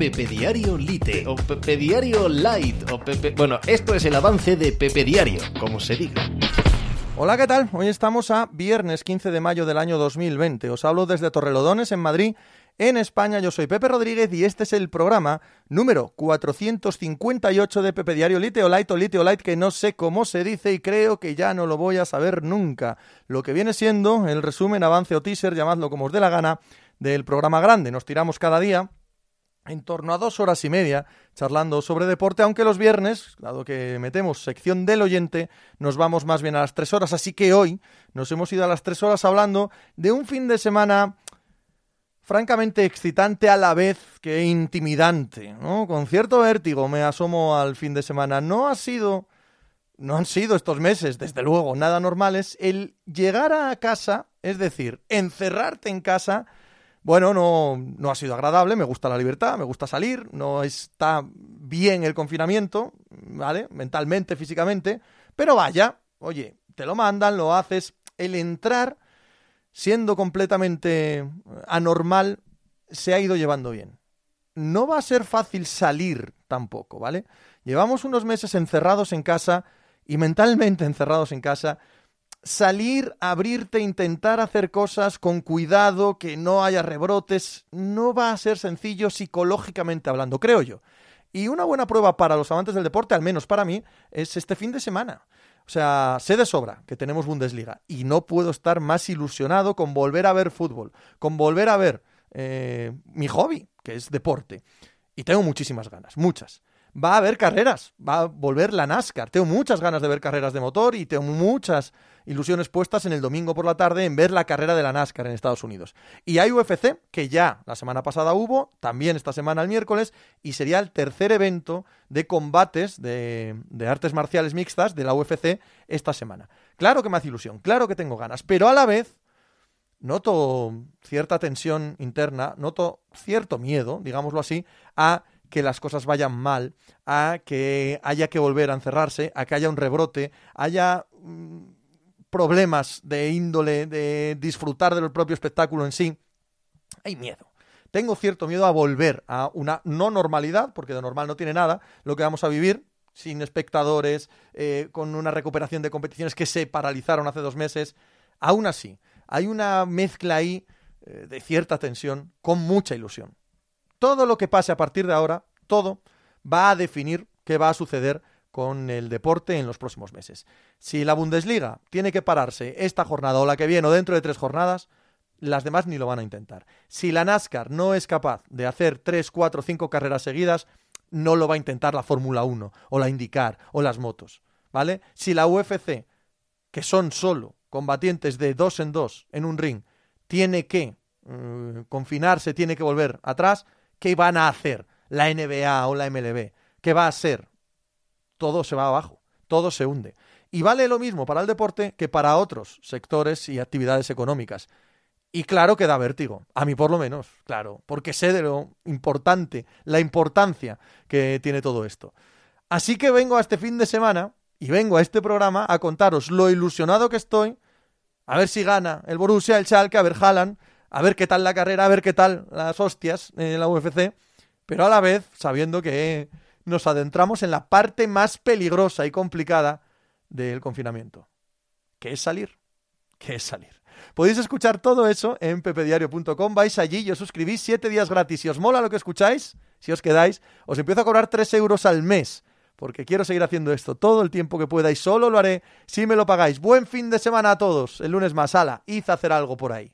Pepe Diario Lite o Pepe Diario Light o Pepe... Bueno, esto es el avance de Pepe Diario, como se diga. Hola, ¿qué tal? Hoy estamos a viernes 15 de mayo del año 2020. Os hablo desde Torrelodones, en Madrid, en España. Yo soy Pepe Rodríguez y este es el programa número 458 de Pepe Diario Lite o Light o Lite o Light, que no sé cómo se dice y creo que ya no lo voy a saber nunca. Lo que viene siendo el resumen, avance o teaser, llamadlo como os dé la gana, del programa grande. Nos tiramos cada día en torno a dos horas y media charlando sobre deporte, aunque los viernes, dado que metemos sección del oyente, nos vamos más bien a las tres horas. Así que hoy nos hemos ido a las tres horas hablando de un fin de semana francamente excitante a la vez que intimidante, ¿no? Con cierto vértigo me asomo al fin de semana. No ha sido, no han sido estos meses, desde luego, nada normales. El llegar a casa, es decir, encerrarte en casa, bueno, no, no ha sido agradable, me gusta la libertad, me gusta salir, no está bien el confinamiento, ¿vale? Mentalmente, físicamente, pero vaya, oye, te lo mandan, lo haces, el entrar siendo completamente anormal se ha ido llevando bien. No va a ser fácil salir tampoco, ¿vale? Llevamos unos meses encerrados en casa y mentalmente encerrados en casa salir, abrirte, intentar hacer cosas con cuidado, que no haya rebrotes, no va a ser sencillo psicológicamente hablando, creo yo. Y una buena prueba para los amantes del deporte, al menos para mí, es este fin de semana. O sea, sé de sobra que tenemos Bundesliga y no puedo estar más ilusionado con volver a ver fútbol, con volver a ver eh, mi hobby, que es deporte. Y tengo muchísimas ganas, muchas va a haber carreras, va a volver la NASCAR. Tengo muchas ganas de ver carreras de motor y tengo muchas ilusiones puestas en el domingo por la tarde en ver la carrera de la NASCAR en Estados Unidos. Y hay UFC, que ya la semana pasada hubo, también esta semana el miércoles, y sería el tercer evento de combates de, de artes marciales mixtas de la UFC esta semana. Claro que me hace ilusión, claro que tengo ganas, pero a la vez noto cierta tensión interna, noto cierto miedo, digámoslo así, a que las cosas vayan mal, a que haya que volver a encerrarse, a que haya un rebrote, haya mm, problemas de índole, de disfrutar del propio espectáculo en sí. Hay miedo. Tengo cierto miedo a volver a una no normalidad, porque de normal no tiene nada, lo que vamos a vivir, sin espectadores, eh, con una recuperación de competiciones que se paralizaron hace dos meses. Aún así, hay una mezcla ahí eh, de cierta tensión con mucha ilusión. Todo lo que pase a partir de ahora, todo, va a definir qué va a suceder con el deporte en los próximos meses. Si la Bundesliga tiene que pararse esta jornada o la que viene o dentro de tres jornadas, las demás ni lo van a intentar. Si la NASCAR no es capaz de hacer tres, cuatro, cinco carreras seguidas, no lo va a intentar la Fórmula 1 o la IndyCar o las motos, ¿vale? Si la UFC, que son solo combatientes de dos en dos en un ring, tiene que mm, confinarse, tiene que volver atrás, ¿Qué van a hacer la NBA o la MLB? ¿Qué va a ser? Todo se va abajo, todo se hunde. Y vale lo mismo para el deporte que para otros sectores y actividades económicas. Y claro que da vértigo, a mí por lo menos, claro, porque sé de lo importante, la importancia que tiene todo esto. Así que vengo a este fin de semana y vengo a este programa a contaros lo ilusionado que estoy, a ver si gana el Borussia, el Schalke, a ver Haaland, a ver qué tal la carrera, a ver qué tal las hostias en la UFC, pero a la vez sabiendo que nos adentramos en la parte más peligrosa y complicada del confinamiento, que es salir, que es salir. Podéis escuchar todo eso en pepediario.com, vais allí y os suscribís siete días gratis. Si os mola lo que escucháis, si os quedáis, os empiezo a cobrar tres euros al mes, porque quiero seguir haciendo esto todo el tiempo que pueda y solo lo haré si me lo pagáis. Buen fin de semana a todos, el lunes más, ala, id hacer algo por ahí.